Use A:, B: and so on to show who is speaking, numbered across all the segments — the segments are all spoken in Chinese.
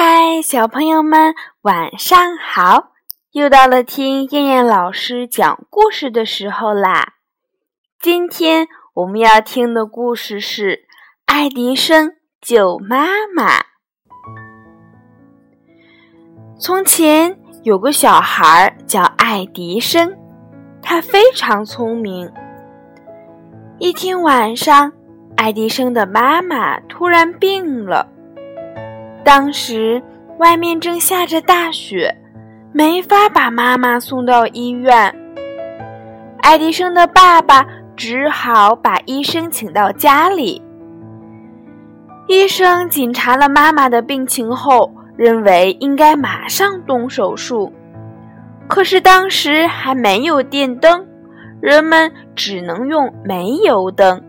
A: 嗨，小朋友们，晚上好！又到了听燕燕老师讲故事的时候啦。今天我们要听的故事是《爱迪生救妈妈》。从前有个小孩叫爱迪生，他非常聪明。一天晚上，爱迪生的妈妈突然病了。当时外面正下着大雪，没法把妈妈送到医院。爱迪生的爸爸只好把医生请到家里。医生检查了妈妈的病情后，认为应该马上动手术。可是当时还没有电灯，人们只能用煤油灯。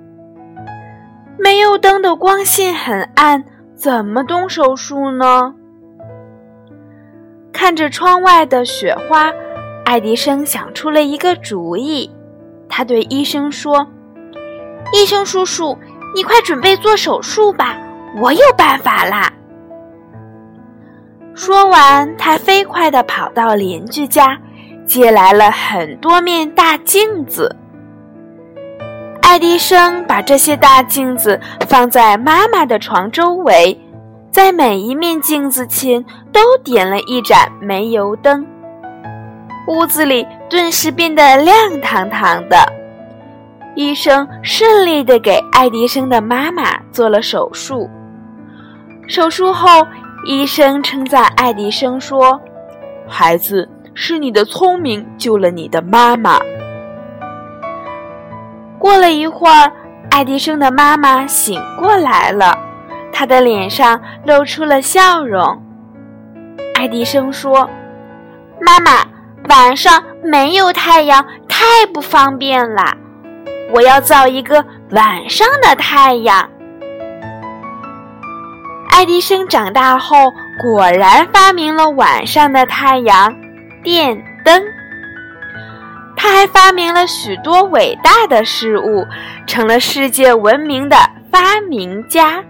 A: 煤油灯的光线很暗。怎么动手术呢？看着窗外的雪花，爱迪生想出了一个主意。他对医生说：“医生叔叔，你快准备做手术吧，我有办法啦！”说完，他飞快地跑到邻居家，借来了很多面大镜子。爱迪生把这些大镜子放在妈妈的床周围，在每一面镜子前都点了一盏煤油灯，屋子里顿时变得亮堂堂的。医生顺利地给爱迪生的妈妈做了手术。手术后，医生称赞爱迪生说：“孩子，是你的聪明救了你的妈妈。”过了一会儿，爱迪生的妈妈醒过来了，她的脸上露出了笑容。爱迪生说：“妈妈，晚上没有太阳，太不方便了，我要造一个晚上的太阳。”爱迪生长大后果然发明了晚上的太阳——电灯。他还发明了许多伟大的事物，成了世界闻名的发明家。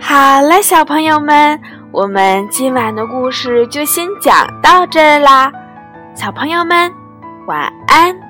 A: 好了，小朋友们，我们今晚的故事就先讲到这啦，小朋友们，晚安。